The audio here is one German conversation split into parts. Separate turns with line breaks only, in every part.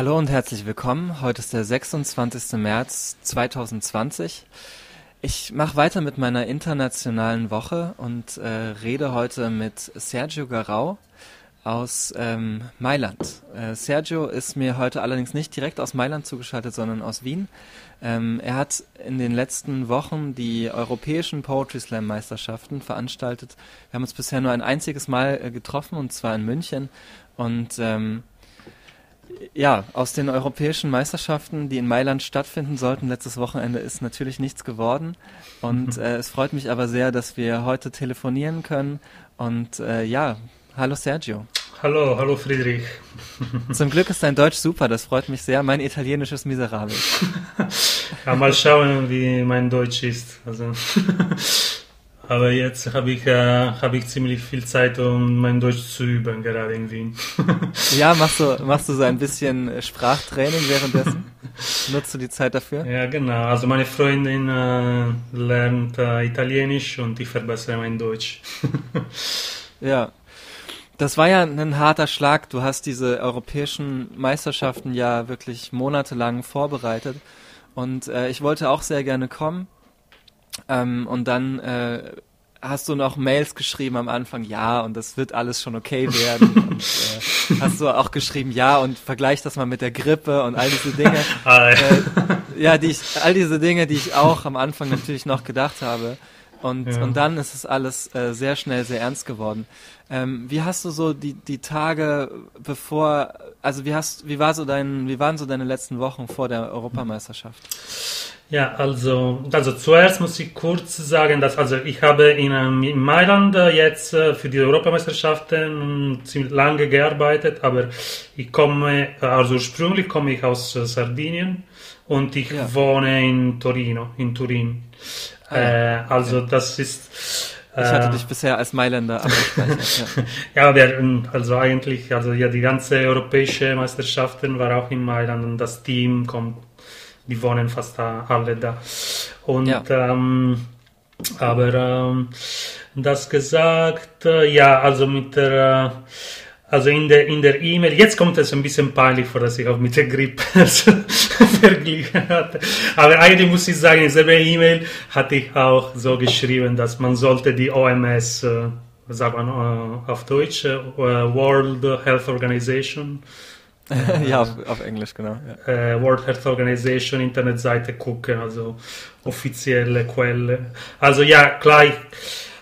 Hallo und herzlich willkommen. Heute ist der 26. März 2020. Ich mache weiter mit meiner internationalen Woche und äh, rede heute mit Sergio Garau aus ähm, Mailand. Äh, Sergio ist mir heute allerdings nicht direkt aus Mailand zugeschaltet, sondern aus Wien. Ähm, er hat in den letzten Wochen die europäischen Poetry Slam Meisterschaften veranstaltet. Wir haben uns bisher nur ein einziges Mal äh, getroffen und zwar in München. Und ähm, ja, aus den europäischen Meisterschaften, die in Mailand stattfinden sollten, letztes Wochenende ist natürlich nichts geworden. Und äh, es freut mich aber sehr, dass wir heute telefonieren können. Und äh, ja, hallo Sergio.
Hallo, hallo Friedrich.
Zum Glück ist dein Deutsch super, das freut mich sehr. Mein Italienisch ist miserabel.
ja, mal schauen, wie mein Deutsch ist. Also Aber jetzt habe ich, äh, hab ich ziemlich viel Zeit, um mein Deutsch zu üben, gerade in Wien.
ja, machst du, machst du so ein bisschen Sprachtraining währenddessen? Nutzt du die Zeit dafür?
Ja, genau. Also meine Freundin äh, lernt äh, Italienisch und ich verbessere mein Deutsch.
ja. Das war ja ein harter Schlag. Du hast diese europäischen Meisterschaften ja wirklich monatelang vorbereitet. Und äh, ich wollte auch sehr gerne kommen ähm, und dann äh, hast du noch Mails geschrieben am Anfang, ja, und das wird alles schon okay werden. und äh, hast du auch geschrieben, ja, und vergleich das mal mit der Grippe und all diese Dinge. Äh, ja, die ich, all diese Dinge, die ich auch am Anfang natürlich noch gedacht habe. Und, ja. und dann ist es alles äh, sehr schnell sehr ernst geworden. Ähm, wie hast du so die, die Tage bevor, also wie hast, wie war so dein, wie waren so deine letzten Wochen vor der Europameisterschaft?
Ja, also, also zuerst muss ich kurz sagen, dass also ich habe in, ähm, in Mailand äh, jetzt äh, für die Europameisterschaften ziemlich lange gearbeitet, aber ich komme, also ursprünglich komme ich aus äh, Sardinien und ich ja. wohne in Torino, in Turin. Ah, ja. äh, also okay. das ist
ich hatte äh, dich bisher als Mailänder abgespeichert.
ja, ja wir, also eigentlich, also ja, die ganze europäische Meisterschaften war auch in Mailand und das Team kommt die wohnen fast alle da. Und ja. ähm, aber ähm, das gesagt, äh, ja, also mit der, äh, also in der in der E-Mail, jetzt kommt es ein bisschen peinlich vor, dass ich auch mit der Grippe verglichen hatte. Aber eigentlich muss ich sagen, in selber E-Mail hatte ich auch so geschrieben, dass man sollte die OMS, äh, sagt man äh, auf Deutsch, äh, World Health Organization,
ja, auf, auf, Englisch, genau.
Ja. Äh, World Health Organization Internetseite gucken, also offizielle Quelle. Also ja, klar, ich,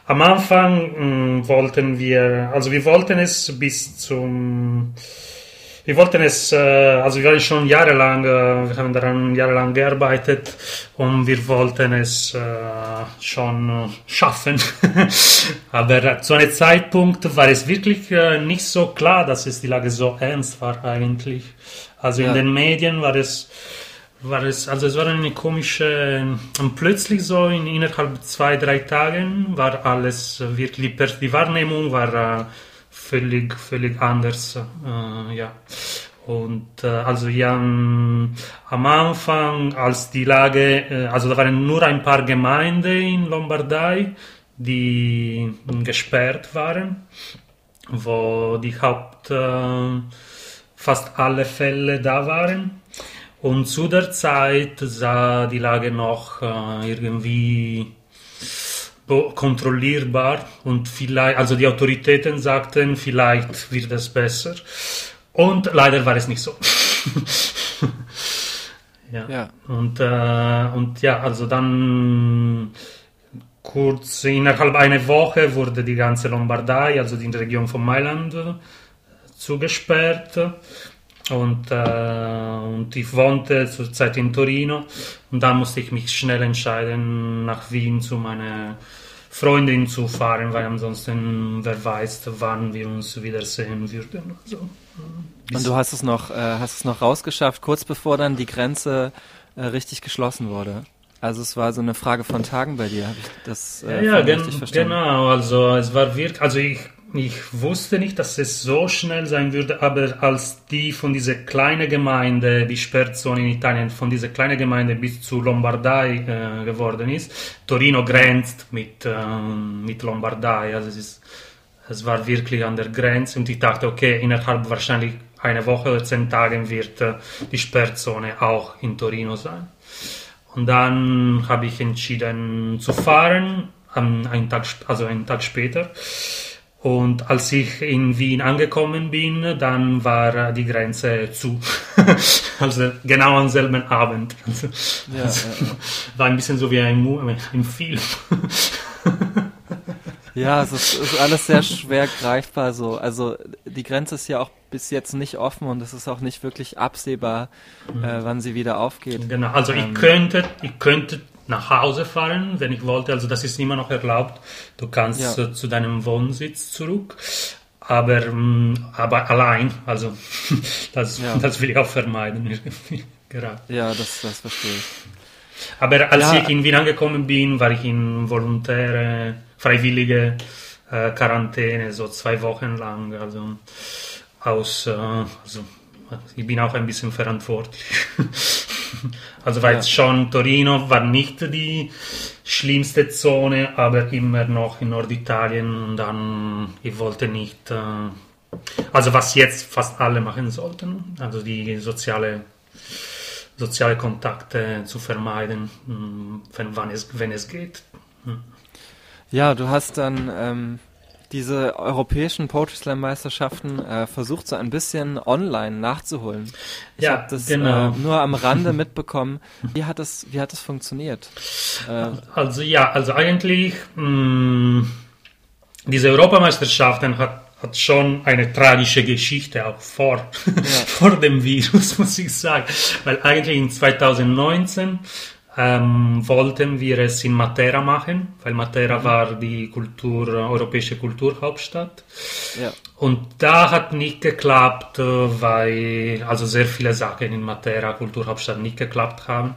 am Anfang mh, mm, wollten wir, also wir wollten es bis zum wir wollten es, äh, also wir haben schon jahrelang, äh, wir haben daran jahrelang gearbeitet und wir wollten es äh, schon schaffen. Aber zu einem Zeitpunkt war es wirklich nicht so klar, dass es die Lage so ernst war eigentlich. Also in den Medien war es war es, also es war eine komische, und plötzlich so in, innerhalb zwei, drei Tagen war alles wirklich, die Wahrnehmung war völlig, völlig anders. Äh, ja. Und äh, also ja, am Anfang, als die Lage, äh, also da waren nur ein paar Gemeinden in Lombardei, die gesperrt waren, wo die Haupt, äh, fast alle Fälle da waren. Und zu der Zeit sah die Lage noch äh, irgendwie kontrollierbar und vielleicht, also die Autoritäten sagten, vielleicht wird es besser. Und leider war es nicht so. ja. ja. Und, äh, und ja, also dann kurz innerhalb einer Woche wurde die ganze Lombardei, also die Region von Mailand, zugesperrt. Und, äh, und ich wohnte zurzeit in Torino und dann musste ich mich schnell entscheiden, nach Wien zu meiner Freundin zu fahren, weil ansonsten wer weiß, wann wir uns wiedersehen würden. Also,
äh, und du hast es noch, äh, hast es noch rausgeschafft, kurz bevor dann die Grenze äh, richtig geschlossen wurde. Also es war so eine Frage von Tagen bei dir, habe ich das
äh, ja, ja, gen genau. Also es war wirklich, also ich ich wusste nicht, dass es so schnell sein würde, aber als die von dieser kleinen Gemeinde, die Sperrzone in Italien, von dieser kleinen Gemeinde bis zu Lombardei äh, geworden ist, Torino grenzt mit, äh, mit Lombardei, also es, ist, es war wirklich an der Grenze und ich dachte, okay, innerhalb wahrscheinlich eine Woche oder zehn Tagen wird äh, die Sperrzone auch in Torino sein. Und dann habe ich entschieden zu fahren, einen Tag, also einen Tag später. Und als ich in Wien angekommen bin, dann war die Grenze zu. also genau am selben Abend. Also, ja, also, ja, ja. War ein bisschen so wie ein, ein Film.
ja, es ist, ist, alles sehr schwer greifbar so. Also die Grenze ist ja auch bis jetzt nicht offen und es ist auch nicht wirklich absehbar, mhm. äh, wann sie wieder aufgeht.
Genau, also ähm, ich könnte, ich könnte nach Hause fahren, wenn ich wollte. Also das ist immer noch erlaubt. Du kannst ja. äh, zu deinem Wohnsitz zurück. Aber, ähm, aber allein, also das, ja. das will ich auch vermeiden.
Gerade. Ja, das, das verstehe ich.
Aber als ja. ich in Wien angekommen bin, war ich in volontäre, freiwillige äh, Quarantäne, so zwei Wochen lang. Also aus, äh, also ich bin auch ein bisschen verantwortlich. Also war ja. jetzt schon Torino, war nicht die schlimmste Zone, aber immer noch in Norditalien und dann, ich wollte nicht, äh, also was jetzt fast alle machen sollten, also die soziale, soziale Kontakte zu vermeiden, hm, wenn, wann es, wenn es geht. Hm.
Ja, du hast dann ähm, diese europäischen Poetry Slam Meisterschaften äh, versucht so ein bisschen online nachzuholen. Ich ja, habe das genau. äh, nur am Rande mitbekommen. Wie hat das, wie hat das funktioniert?
Äh, also ja, also eigentlich mh, mm, diese Europameisterschaften hat hat schon eine tragische Geschichte auch vor, ja. vor dem Virus, muss ich sagen. Weil eigentlich in 2019 ähm, wollten wir es in Matera machen, weil Matera mhm. war die Kultur, europäische Kulturhauptstadt. Ja. Und da hat nicht geklappt, weil also sehr viele Sachen in Matera, Kulturhauptstadt, nicht geklappt haben.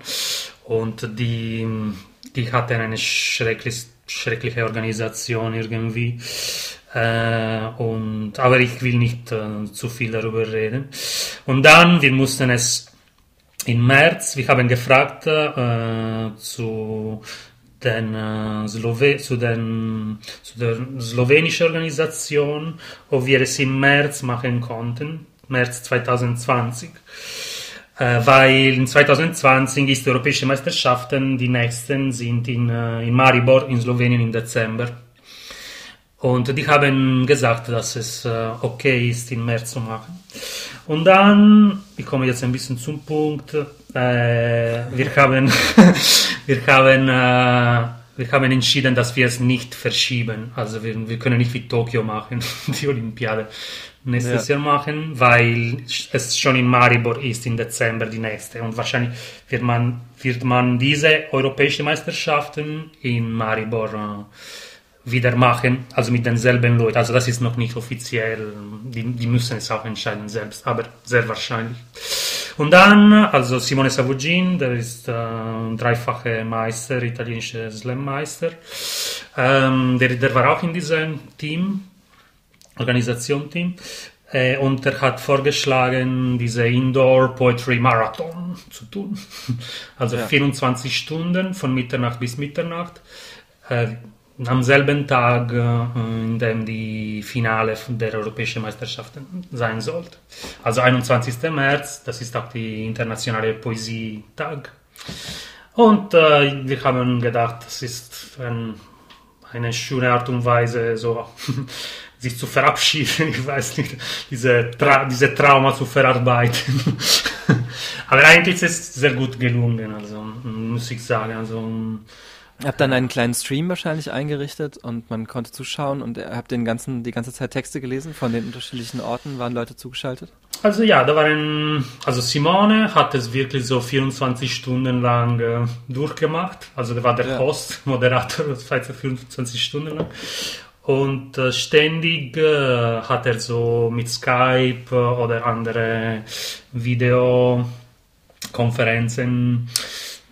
Und die, die hatten eine schrecklich, schreckliche Organisation irgendwie. Äh, und, aber ich will nicht äh, zu viel darüber reden. Und dann, wir mussten es im März, wir haben gefragt äh, zu, den, äh, Slowe zu, den, zu der slowenischen Organisation, ob wir es im März machen konnten, März 2020. Äh, weil in 2020 ist die Europäische Meisterschaften, die nächsten sind in, äh, in Maribor in Slowenien im Dezember. Und die haben gesagt, dass es äh, okay ist, im März zu machen. Und dann, ich komme jetzt ein bisschen zum Punkt, äh, wir haben, wir haben, äh, wir haben entschieden, dass wir es nicht verschieben. Also wir, wir können nicht wie Tokio machen, die Olympiade nächstes ja. Jahr machen, weil es schon in Maribor ist im Dezember die nächste. Und wahrscheinlich wird man, wird man diese europäische Meisterschaften in Maribor äh, wieder machen, also mit denselben Leuten. Also das ist noch nicht offiziell, die, die müssen es auch entscheiden selbst, aber sehr wahrscheinlich. Und dann, also Simone Savugin, der ist äh, dreifache Meister, italienischer Slam-Meister, ähm, der, der war auch in diesem Team, Organisation-Team, äh, und er hat vorgeschlagen, diese Indoor Poetry Marathon zu tun. Also ja. 24 Stunden von Mitternacht bis Mitternacht. Äh, am selben Tag, äh, in dem die Finale der Europäischen Meisterschaften sein sollte. Also 21. März, das ist auch die internationale Poesietag. Und äh, wir haben gedacht, das ist ein, eine schöne Art und Weise, so sich zu verabschieden, ich weiß nicht, diese, Tra diese Trauma zu verarbeiten. Aber eigentlich ist es sehr gut gelungen, also muss ich sagen. Also
Habt dann einen kleinen Stream wahrscheinlich eingerichtet und man konnte zuschauen und habt den ganzen, die ganze Zeit Texte gelesen von den unterschiedlichen Orten. Waren Leute zugeschaltet?
Also ja, da waren, also Simone hat es wirklich so 24 Stunden lang äh, durchgemacht. Also der war der ja. Host, Moderator, das war 24 Stunden lang. Und äh, ständig äh, hat er so mit Skype äh, oder andere Videokonferenzen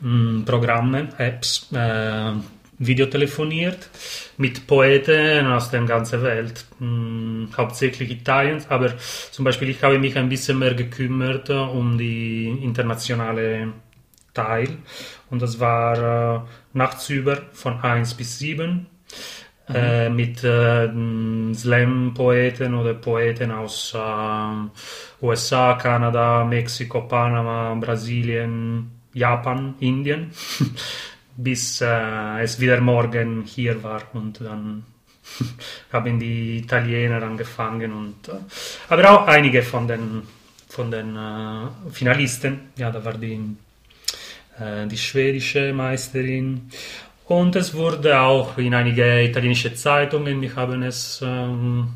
mh, Programme, Apps, äh, Videotelefoniert mit Poeten aus der ganzen Welt, mh, hauptsächlich Italiens, aber zum Beispiel ich habe mich ein bisschen mehr gekümmert um die internationale Teil und das war äh, nachts über von 1 bis 7 mhm. äh, mit äh, Slam-Poeten oder Poeten aus äh, USA, Kanada, Mexiko, Panama, Brasilien, Japan, Indien, bis äh, es wieder morgen hier war und dann haben die Italiener angefangen und äh, aber auch einige von den von den äh, Finalisten, ja, da war die äh, die schwedische Meisterin. Und es wurde auch in einige italienische Zeitungen, die haben es ähm,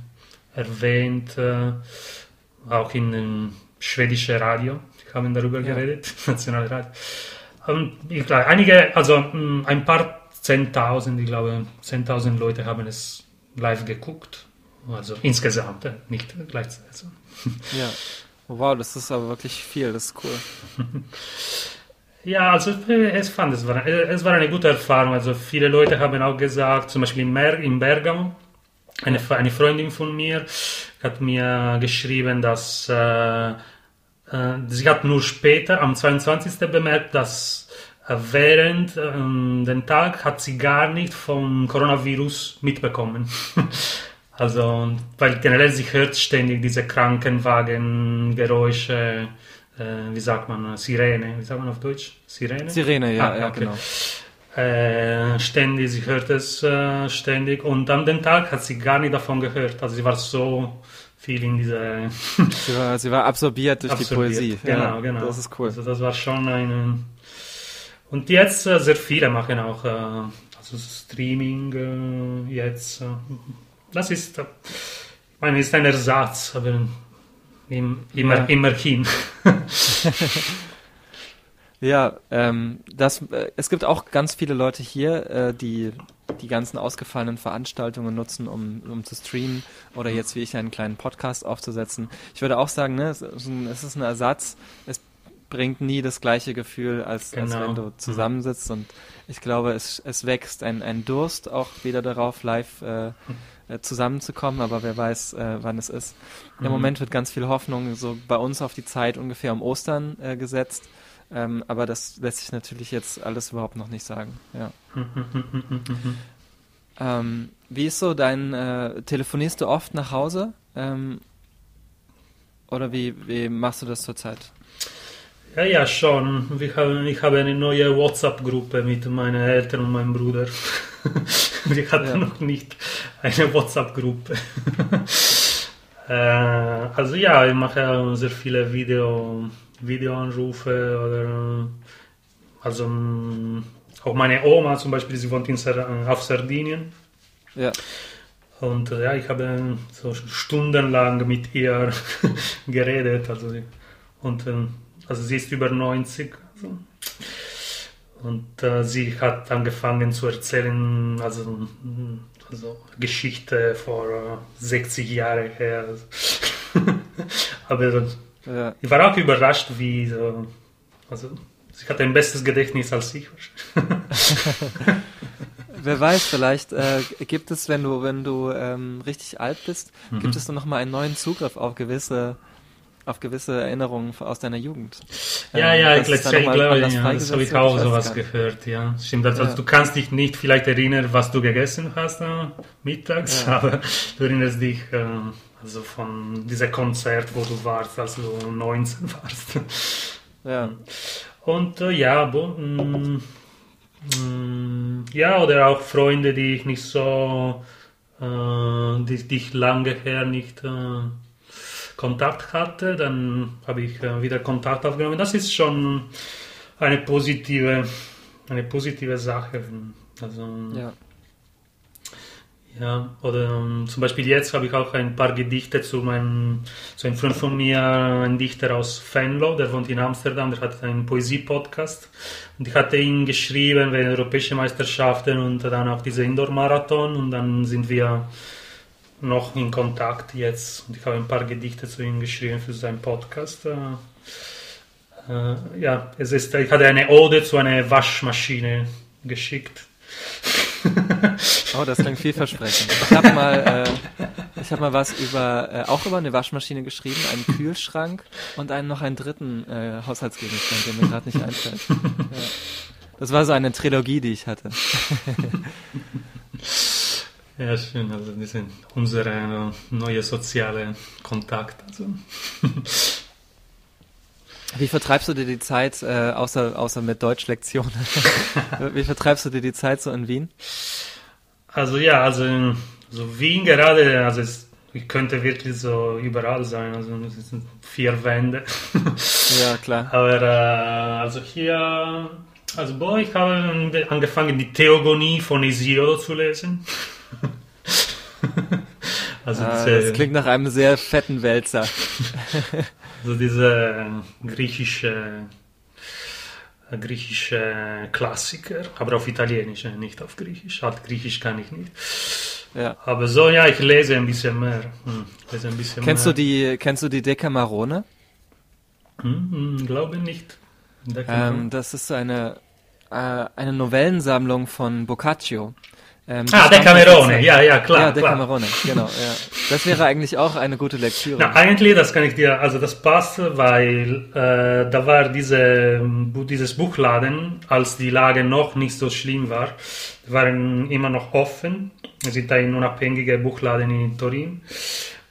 erwähnt, äh, auch in ähm, schwedische Radio, haben darüber ja. geredet, nationale Radio. Und ich glaube, einige, also mm, ein paar Zehntausend, ich glaube, zehntausend Leute haben es live geguckt. Also insgesamt, äh, nicht gleichzeitig. Also.
Ja. Wow, das ist aber wirklich viel, das ist cool.
Ja, also es fand, es war, es war eine gute Erfahrung. Also viele Leute haben auch gesagt, zum Beispiel in, Mer in Bergamo, eine, eine Freundin von mir hat mir geschrieben, dass äh, äh, sie hat nur später, am 22. bemerkt, dass äh, während äh, den Tag hat sie gar nicht vom Coronavirus mitbekommen. also, weil generell sie hört ständig diese Krankenwagengeräusche äh, wie sagt man, Sirene, wie sagt man auf Deutsch?
Sirene? Sirene, ja, ah, ja okay. genau.
Äh, ständig, sie hört es äh, ständig und an dem Tag hat sie gar nicht davon gehört. Also sie war so viel in dieser...
sie, war, sie war absorbiert durch absorbiert. die Poesie.
Genau, ja, genau. Das ist cool. Also das war schon eine... Und jetzt äh, sehr viele machen auch äh, also Streaming äh, jetzt. das ist, ich meine, ist ein Ersatz, aber immer, ja. immerhin.
ja, ähm, das, äh, es gibt auch ganz viele Leute hier, äh, die die ganzen ausgefallenen Veranstaltungen nutzen, um, um zu streamen oder jetzt wie ich einen kleinen Podcast aufzusetzen. Ich würde auch sagen, ne, es, ist ein, es ist ein Ersatz. Es bringt nie das gleiche Gefühl, als, genau. als wenn du zusammensitzt. Und ich glaube, es, es wächst ein, ein Durst auch wieder darauf, live äh, äh, zusammenzukommen, aber wer weiß, äh, wann es ist. Mhm. Im Moment wird ganz viel Hoffnung so bei uns auf die Zeit ungefähr um Ostern äh, gesetzt. Ähm, aber das lässt sich natürlich jetzt alles überhaupt noch nicht sagen. Ja. ähm, wie ist so dein, äh, telefonierst du oft nach Hause? Ähm, oder wie, wie machst du das zurzeit?
Ja, ja, schon. Ich habe, ich habe eine neue WhatsApp-Gruppe mit meinen Eltern und meinem Bruder. Wir hatten ja. noch nicht eine WhatsApp-Gruppe. äh, also ja, ich mache sehr viele Video, Videoanrufe oder also auch meine Oma zum Beispiel, sie wohnt in, auf Sardinien. Ja. Und ja, ich habe so stundenlang mit ihr geredet. Also, und also sie ist über 90. Also. Und äh, sie hat angefangen zu erzählen, also, also Geschichte vor äh, 60 Jahren her. Aber ja. ich war auch überrascht, wie so, also sie hat ein besseres Gedächtnis als ich.
Wer weiß, vielleicht äh, gibt es, wenn du, wenn du ähm, richtig alt bist, mhm. gibt es dann nochmal einen neuen Zugriff auf gewisse auf gewisse Erinnerungen aus deiner Jugend.
Ja, ähm, ja, ich glaube, ja, das habe ich auch sowas gehört, ja. Stimmt, also ja. du kannst dich nicht vielleicht erinnern, was du gegessen hast äh, mittags, ja. aber du erinnerst dich äh, also von diesem Konzert, wo du warst, als du 19 warst. Ja. Und äh, ja, mm, mm, ja, oder auch Freunde, die ich nicht so, äh, die, die ich lange her nicht äh, Kontakt hatte, dann habe ich äh, wieder Kontakt aufgenommen. Das ist schon eine positive, eine positive Sache. Also, ja. Ja, oder um, ähm, zum Beispiel jetzt habe ich auch ein paar Gedichte zu meinem, zu einem Freund von mir, ein Dichter aus Venlo, der wohnt in Amsterdam, der hat einen Poesie-Podcast und ich hatte ihn geschrieben wegen europäischen Meisterschaften und dann auch diese Indoor-Marathon und dann sind wir noch in Kontakt jetzt und ich habe ein paar Gedichte zu ihm geschrieben für seinen Podcast. Äh, ja, es ist, ich hatte eine Ode zu einer Waschmaschine geschickt.
oh, das klingt vielversprechend. Ich habe mal, äh, ich habe mal was über, äh, auch über eine Waschmaschine geschrieben, einen Kühlschrank und einen noch einen dritten äh, Haushaltsgegenstand, der mir gerade nicht einfällt. Ja. Das war so eine Trilogie, die ich hatte.
Ja, schön. Also das sind unsere neue soziale Kontakt. Also.
Wie vertreibst du dir die Zeit, äh, außer, außer mit Deutschlektionen? Wie vertreibst du dir die Zeit so in Wien?
Also ja, also in so Wien gerade, also es, ich könnte wirklich so überall sein, also es sind vier Wände.
ja, klar.
Aber äh, also hier, also boah, ich habe angefangen die Theogonie von Isidoro zu lesen.
Also ah, diese, das klingt nach einem sehr fetten Wälzer.
also diese griechische griechische Klassiker, aber auf Italienisch, nicht auf Griechisch. Alt Griechisch kann ich nicht. Ja. Aber so, ja, ich lese ein bisschen mehr. Hm,
lese ein bisschen kennst mehr. du die, kennst du die Decamerone?
Hm, hm, glaube nicht.
Ähm, das ist eine, äh, eine Novellensammlung von Boccaccio.
Ähm, ah, Decamerone, ja, ja, klar. Ja,
Decamerone, genau. Ja. Das wäre eigentlich auch eine gute Lektüre.
Na, eigentlich, das kann ich dir, also das passt, weil äh, da war diese, dieses Buchladen, als die Lage noch nicht so schlimm war, waren immer noch offen. Wir sind ein unabhängiger Buchladen in Turin.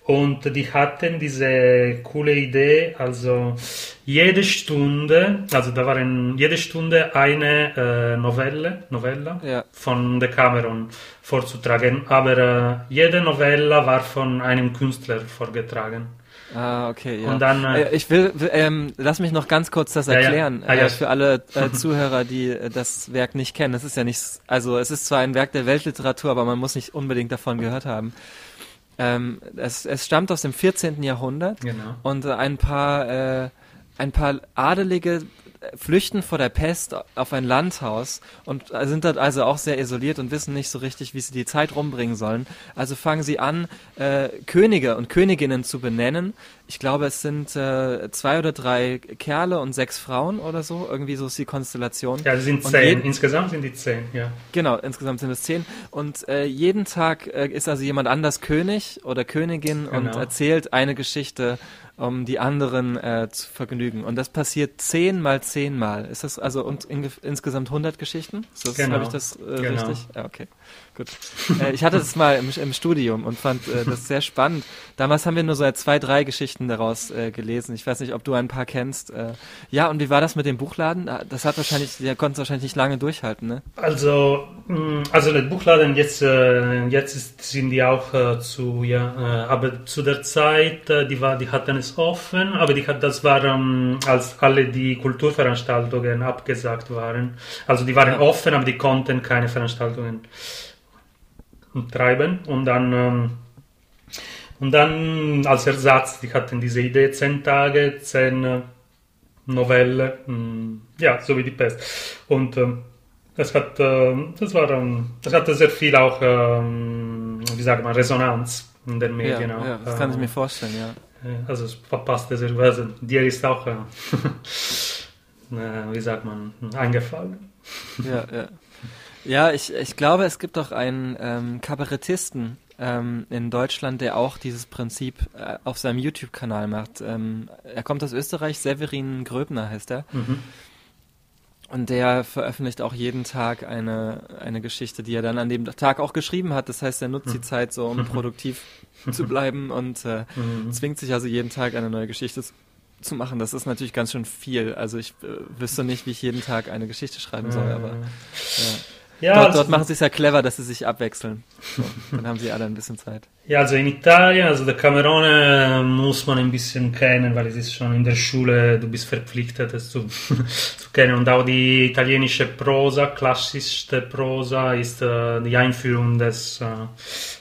Und die hatten diese coole Idee, also jede Stunde, also da waren jede Stunde eine äh, Novelle, Novella ja. von Decameron vorzutragen, aber äh, jede Novella war von einem Künstler vorgetragen.
Ah, okay, ja. Und dann, äh, äh ich will, ähm, lass mich noch ganz kurz das erklären, ja, ja. Ah, äh, für alle äh, Zuhörer, die das Werk nicht kennen. Es ist ja nicht, also es ist zwar ein Werk der Weltliteratur, aber man muss nicht unbedingt davon gehört haben. Ähm, es, es stammt aus dem 14. Jahrhundert genau. und ein paar ein paar Adelige flüchten vor der Pest auf ein Landhaus und sind dort also auch sehr isoliert und wissen nicht so richtig, wie sie die Zeit rumbringen sollen. Also fangen sie an, äh, Könige und Königinnen zu benennen. Ich glaube, es sind äh, zwei oder drei Kerle und sechs Frauen oder so. Irgendwie so ist die Konstellation.
Ja,
es
sind zehn. Insgesamt sind die zehn, ja.
Genau, insgesamt sind es zehn. Und äh, jeden Tag äh, ist also jemand anders König oder Königin genau. und erzählt eine Geschichte um die anderen äh, zu vergnügen. Und das passiert zehn mal zehn Mal. Ist das also und in, insgesamt 100 Geschichten? Ist das, genau. Habe ich das äh, genau. richtig? Ja, okay. Gut. Äh, ich hatte das mal im, im Studium und fand äh, das sehr spannend. Damals haben wir nur so zwei, drei Geschichten daraus äh, gelesen. Ich weiß nicht, ob du ein paar kennst. Äh, ja, und wie war das mit dem Buchladen? Ah, das hat wahrscheinlich, der konnte es wahrscheinlich nicht lange durchhalten, ne?
Also, mm, also der Buchladen jetzt, äh, jetzt ist, sind die auch äh, zu, ja, aber zu der Zeit, die war, die hatten es offen, aber die hat, das war, ähm, als alle die Kulturveranstaltungen abgesagt waren. Also die waren ja. offen, aber die konnten keine Veranstaltungen treiben und dann ähm, und dann als Ersatz, die hatten diese Idee, zehn Tage, zehn äh, Novelle, hm, ja, so wie die Pest. Und äh, das hat, äh, das war, ähm, das hatte sehr viel auch, ähm, wie sagt man, Resonanz in den Medien.
Ja, ja das kann ich mir vorstellen, ja.
Also es passte sehr, also dir ist auch, äh, wie sagt man, eingefallen.
Ja, ja. Ja, ich, ich glaube, es gibt auch einen ähm, Kabarettisten ähm, in Deutschland, der auch dieses Prinzip äh, auf seinem YouTube-Kanal macht. Ähm, er kommt aus Österreich, Severin Gröbner heißt er. Mhm. Und der veröffentlicht auch jeden Tag eine, eine Geschichte, die er dann an dem Tag auch geschrieben hat. Das heißt, er nutzt die mhm. Zeit so, um produktiv zu bleiben und äh, mhm. zwingt sich also jeden Tag eine neue Geschichte zu machen. Das ist natürlich ganz schön viel. Also ich äh, wüsste nicht, wie ich jeden Tag eine Geschichte schreiben soll, aber ja. Ja, dort, dort machen sie es ja clever, dass sie sich abwechseln. So, dann haben sie alle ein bisschen Zeit.
Ja, also in Italien, also der Camerone muss man ein bisschen kennen, weil es ist schon in der Schule, du bist verpflichtet, es zu, zu kennen. Und auch die italienische Prosa, klassischste Prosa, ist äh, die Einführung des, äh,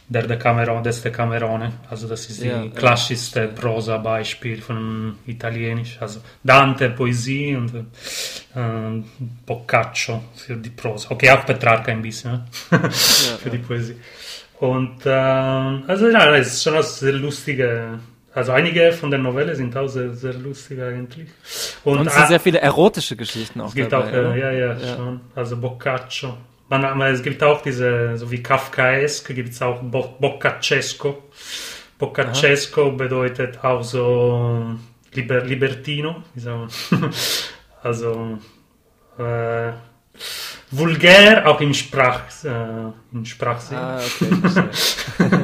der Decamerone, des Decamerone. Also das ist ja, die klassischste ja. Prosa-Beispiel von Italienisch. Also Dante, Poesie und äh, Boccaccio für die Prosa. Okay, auch Petrarca ein bisschen ja, für die Poesie. Und äh, also ja, es ist schon eine sehr lustige also einige von den Novellen sind auch sehr, sehr lustig eigentlich.
Und, und es sind sehr viele erotische Geschichten auch
es gibt dabei, auch, äh, ja, ja, ja, schon. Also Boccaccio. Man, es gibt auch diese, so wie Kafkaesk, gibt es auch Bo Boccacesco. Boccacesco Aha. bedeutet auch so Liber Libertino, also, äh, vulgär auch im Sprach, äh, im Sprachsinn.
Ah, okay.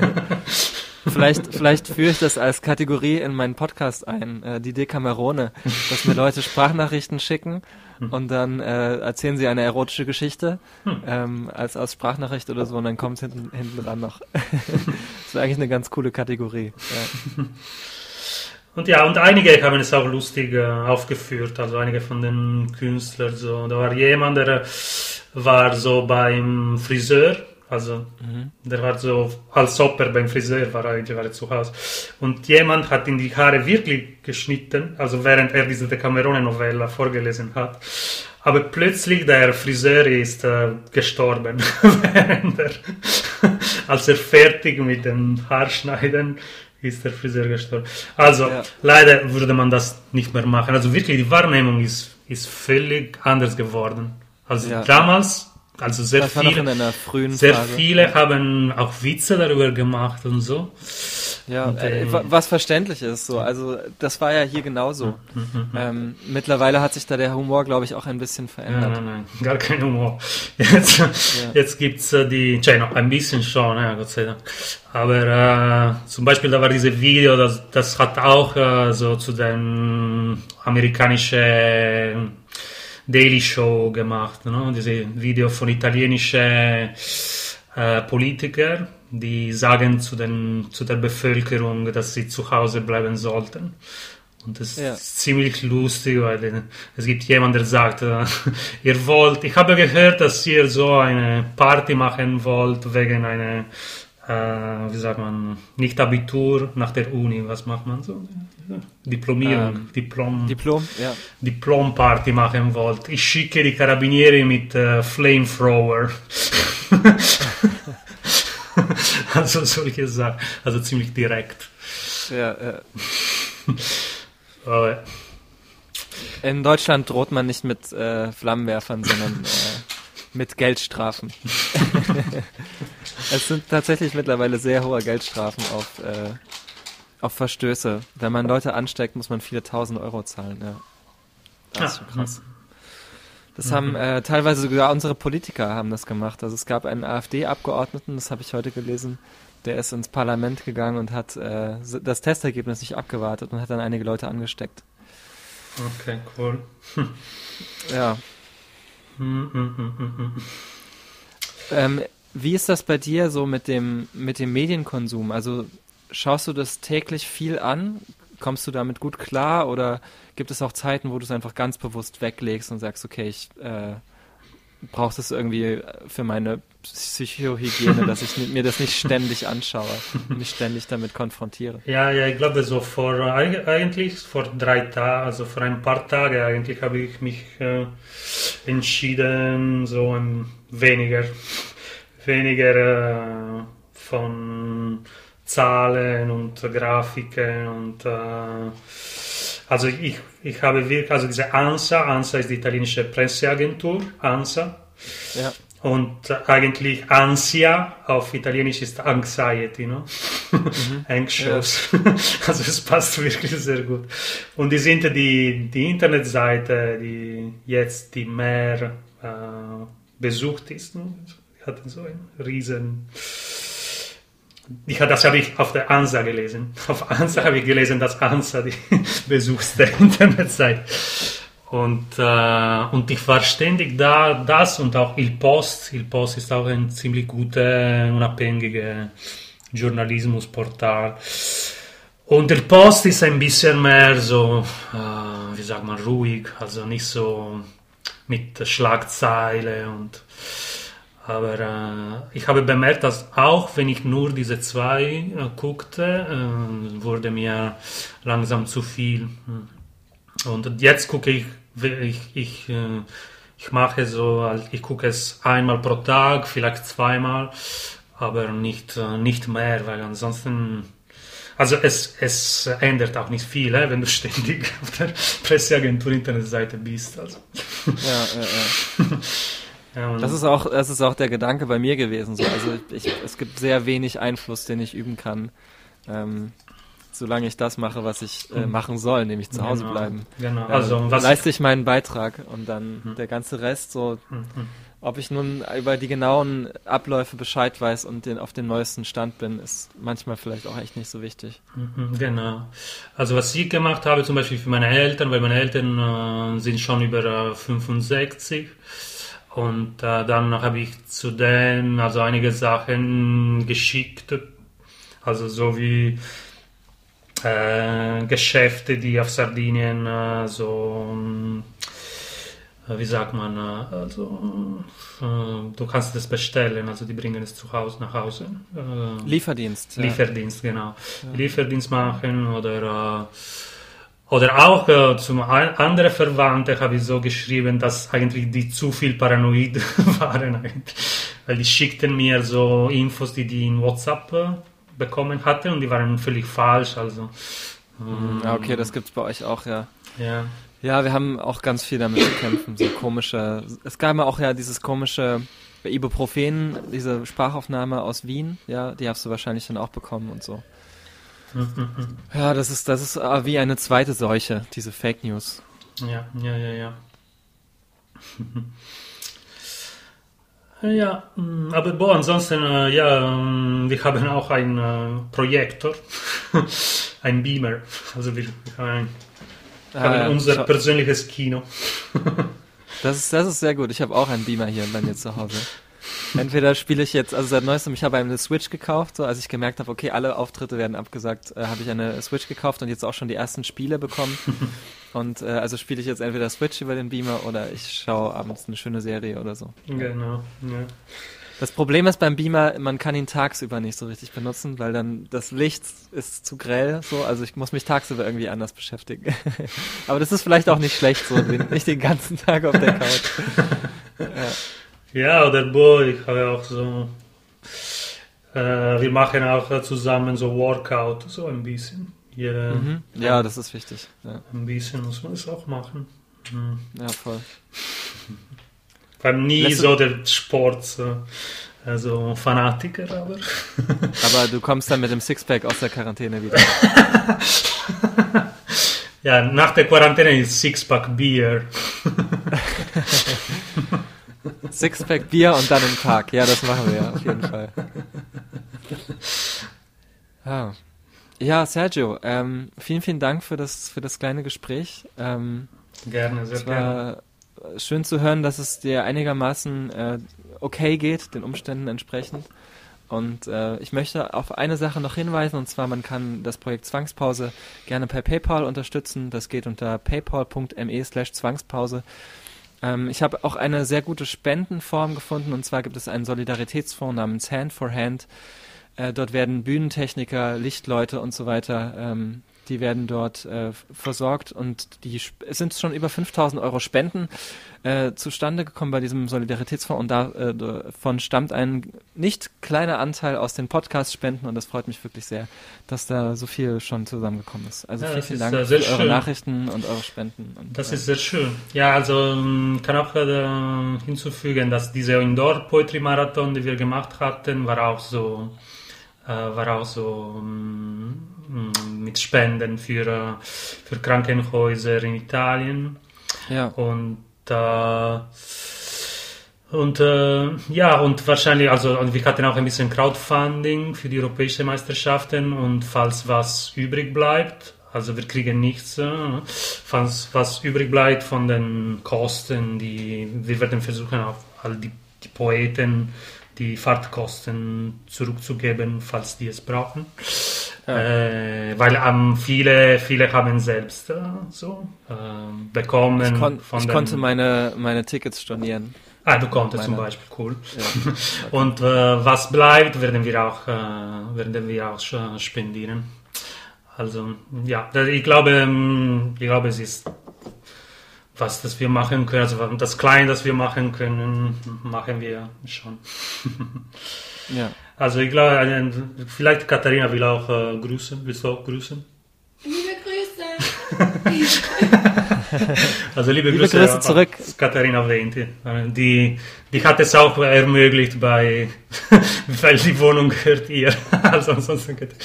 vielleicht, vielleicht führe ich das als Kategorie in meinen Podcast ein, äh, die Decamerone, dass mir Leute Sprachnachrichten schicken hm. und dann äh, erzählen sie eine erotische Geschichte hm. ähm, als, als Sprachnachricht oder so und dann kommt es hinten, hinten dran noch. das wäre eigentlich eine ganz coole Kategorie. Ja.
Und ja, und einige haben es auch lustig äh, aufgeführt, also einige von den Künstlern. So. Da war jemand, der war so beim Friseur, also mhm. der war so, als ob er beim Friseur war, eigentlich war er zu Hause. Und jemand hat ihm die Haare wirklich geschnitten, also während er diese Decamerone-Novella vorgelesen hat. Aber plötzlich der Friseur ist äh, gestorben, während er, als er fertig mit dem Haarschneiden ist der Friseur gestorben. Also ja. leider würde man das nicht mehr machen. Also wirklich, die Wahrnehmung ist, ist völlig anders geworden. Also ja. damals, also sehr viele, sehr Phase. viele haben auch Witze darüber gemacht und so.
Ja, und, äh, ähm, was verständlich ist so. Also das war ja hier genauso. Mhm, mhm, mhm. ähm, mittlerweile hat sich da der Humor, glaube ich, auch ein bisschen verändert.
Ja, nein, nein, gar kein Humor. Jetzt, ja. jetzt gibt's äh, die, tja, noch ein bisschen schon, ja, Gott sei Dank. Aber äh, zum Beispiel, da war dieses Video, das, das hat auch äh, so zu den amerikanischen Daily Show gemacht, ne? diese Video von italienischen äh, Politikern die sagen zu, den, zu der Bevölkerung, dass sie zu Hause bleiben sollten. Und das ja. ist ziemlich lustig, weil es gibt jemanden, der sagt, äh, ihr wollt, ich habe gehört, dass ihr so eine Party machen wollt wegen einer, äh, wie sagt man, nicht Abitur nach der Uni. Was macht man so? Diplomierung, ähm, Diplom,
Diplom, ja.
Diplomparty machen wollt. Ich schicke die Karabinieri mit äh, Flamethrower. also solche Sachen, also ziemlich direkt.
Ja, ja. Aber in Deutschland droht man nicht mit äh, Flammenwerfern, sondern äh, mit Geldstrafen. es sind tatsächlich mittlerweile sehr hohe Geldstrafen auf, äh, auf Verstöße. Wenn man Leute ansteckt, muss man viele tausend Euro zahlen. Ja. Das ist schon krass. Das mhm. haben äh, teilweise sogar unsere Politiker haben das gemacht. Also es gab einen AfD-Abgeordneten, das habe ich heute gelesen, der ist ins Parlament gegangen und hat äh, das Testergebnis nicht abgewartet und hat dann einige Leute angesteckt.
Okay, cool.
ja. ähm, wie ist das bei dir so mit dem mit dem Medienkonsum? Also schaust du das täglich viel an? Kommst du damit gut klar oder gibt es auch Zeiten, wo du es einfach ganz bewusst weglegst und sagst, okay, ich äh, brauche das irgendwie für meine Psychohygiene, dass ich mir das nicht ständig anschaue mich ständig damit konfrontiere.
Ja, ja, ich glaube so vor eigentlich vor drei Tagen, also vor ein paar Tagen eigentlich habe ich mich äh, entschieden, so ein weniger, weniger äh, von Zahlen und Grafiken und äh, also ich, ich habe wirklich, also diese ANSA, ANSA ist die italienische Presseagentur, ANSA. Ja. Und eigentlich Ansia auf Italienisch ist Anxiety, no? Mhm. Anxious. Ja. Also es passt wirklich sehr gut. Und die sind die, die Internetseite, die jetzt die mehr äh, besucht ist. No? Die hatten so einen riesen ich, das habe ich auf der ANSA gelesen. Auf ANSA habe ich gelesen, dass ANSA die besuchste Internetseite. Und, äh, und ich war ständig da, das und auch Il Post. Il Post ist auch ein ziemlich guter, unabhängiger Journalismusportal. Und Il Post ist ein bisschen mehr so, äh, wie sagt man, ruhig, also nicht so mit Schlagzeile und aber äh, ich habe bemerkt, dass auch wenn ich nur diese zwei äh, guckte, äh, wurde mir langsam zu viel. Und jetzt gucke ich, ich, ich, äh, ich mache so, ich gucke es einmal pro Tag, vielleicht zweimal, aber nicht, äh, nicht mehr, weil ansonsten also es, es ändert auch nicht viel, äh, wenn du ständig auf der Presseagentur Internetseite bist. Also. Ja, ja,
ja. Ja, das ist auch, das ist auch der Gedanke bei mir gewesen. So. Also ich, es gibt sehr wenig Einfluss, den ich üben kann, ähm, solange ich das mache, was ich äh, hm. machen soll, nämlich zu Hause
genau,
bleiben.
Genau.
also was leiste ich meinen Beitrag und dann hm. der ganze Rest so. Hm, hm. Ob ich nun über die genauen Abläufe Bescheid weiß und den, auf dem neuesten Stand bin, ist manchmal vielleicht auch echt nicht so wichtig.
Mhm, genau. Also was ich gemacht habe, zum Beispiel für meine Eltern, weil meine Eltern äh, sind schon über äh, 65 und äh, dann habe ich zu denen also einige Sachen geschickt, also so wie äh, Geschäfte, die auf Sardinien äh, so wie sagt man, also du kannst das bestellen, also die bringen es zu Hause nach Hause.
Lieferdienst.
Lieferdienst, ja. genau. Ja. Lieferdienst machen oder oder auch äh, zum andere Verwandte habe ich so geschrieben, dass eigentlich die zu viel paranoid waren, weil die schickten mir so Infos, die die in WhatsApp äh, bekommen hatten und die waren völlig falsch, also.
Ähm, okay, das gibt's bei euch auch, ja.
Ja.
Ja, wir haben auch ganz viel damit zu kämpfen, so komische. Es gab ja auch ja dieses komische Ibuprofen, diese Sprachaufnahme aus Wien, ja, die hast du wahrscheinlich dann auch bekommen und so. Ja, das ist, das ist äh, wie eine zweite Seuche, diese Fake News.
Ja, ja, ja, ja. Ja, mm, aber boah, ansonsten, äh, ja, mm, wir haben auch einen äh, Projektor, ein Beamer. Also wir, wir haben haben ah, unser persönliches Kino.
das, ist, das ist sehr gut. Ich habe auch einen Beamer hier bei mir zu Hause. Entweder spiele ich jetzt, also seit neuestem, ich habe eine Switch gekauft, so als ich gemerkt habe, okay, alle Auftritte werden abgesagt, äh, habe ich eine Switch gekauft und jetzt auch schon die ersten Spiele bekommen. und äh, also spiele ich jetzt entweder Switch über den Beamer oder ich schaue abends eine schöne Serie oder so.
Genau, ja.
Das Problem ist beim Beamer, man kann ihn tagsüber nicht so richtig benutzen, weil dann das Licht ist zu grell, so, also ich muss mich tagsüber irgendwie anders beschäftigen. Aber das ist vielleicht auch nicht schlecht, so nicht den ganzen Tag auf der Couch.
ja. Ja, oder boah, ich habe auch so, äh, wir machen auch zusammen so Workout, so ein bisschen.
Jeder, mhm. Ja, das ist wichtig. Ja.
Ein bisschen muss man es auch machen.
Mhm. Ja, voll.
war nie Lässt so der Sport, also Fanatiker, aber.
aber du kommst dann mit dem Sixpack aus der Quarantäne wieder.
ja, nach der Quarantäne ist Sixpack Bier.
Sixpack Bier und dann im Park. Ja, das machen wir auf jeden Fall. Ah. Ja, Sergio, ähm, vielen, vielen Dank für das, für das kleine Gespräch. Ähm,
gerne, sehr gerne
schön zu hören, dass es dir einigermaßen äh, okay geht, den Umständen entsprechend. Und äh, ich möchte auf eine Sache noch hinweisen, und zwar man kann das Projekt Zwangspause gerne per PayPal unterstützen. Das geht unter paypal.me slash Zwangspause. Ähm, ich habe auch eine sehr gute Spendenform gefunden, und zwar gibt es einen Solidaritätsfonds namens Hand for Hand. Äh, dort werden Bühnentechniker, Lichtleute und so weiter ähm, die werden dort äh, versorgt und die es sind schon über 5000 Euro Spenden äh, zustande gekommen bei diesem Solidaritätsfonds und davon äh, stammt ein nicht kleiner Anteil aus den Podcast-Spenden und das freut mich wirklich sehr, dass da so viel schon zusammengekommen ist. Also ja, vielen, vielen Dank für eure schön. Nachrichten und eure Spenden. Und,
das ist sehr schön. Ja, also ähm, kann auch äh, hinzufügen, dass dieser Indoor Poetry Marathon, den wir gemacht hatten, war auch so äh, war auch so mm, mit Spenden für, äh, für Krankenhäuser in Italien.
Ja.
Und äh, und äh, ja, und wahrscheinlich, also und wir hatten auch ein bisschen Crowdfunding für die europäischen Meisterschaften und falls was übrig bleibt, also wir kriegen nichts, äh, falls was übrig bleibt von den Kosten, die wir werden versuchen, auch all die, die Poeten die Fahrtkosten zurückzugeben, falls die es brauchen. Ja. Äh, weil ähm, viele, viele haben selbst äh, so äh, bekommen.
Ich, kon ich konnte meine, meine Tickets stornieren.
Ah, du konntest meine... zum Beispiel, cool. Ja. Und äh, was bleibt, werden wir auch, äh, werden wir auch spendieren. Also ja, ich glaube, ähm, ich glaube, es ist was das wir machen können, also das Kleine, das wir machen können, machen wir schon.
ja.
Also ich glaube, vielleicht Katharina will auch äh, grüßen. Willst du auch grüßen?
Liebe
Grüße! also liebe,
liebe Grüße, Grüße zurück.
Katharina Venti. Die, die hat es auch ermöglicht, bei, weil die Wohnung gehört ihr. also ansonsten geht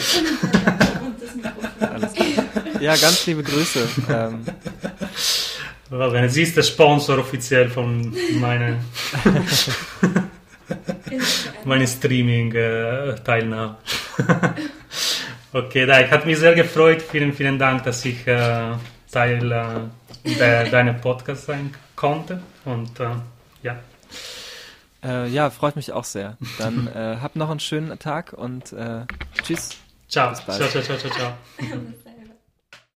Ja, ganz liebe Grüße. Ähm,
Va bene, sie ist der Sponsor offiziell von meiner meine Streaming-Teilnahme. okay, da, hat mich sehr gefreut. Vielen, vielen Dank, dass ich äh, Teil äh, de, deiner Podcast sein konnte. Und äh, ja.
Äh, ja, freut mich auch sehr. Dann äh, habt noch einen schönen Tag und äh, tschüss.
Ciao. Ciao, ciao, ciao, ciao, ciao.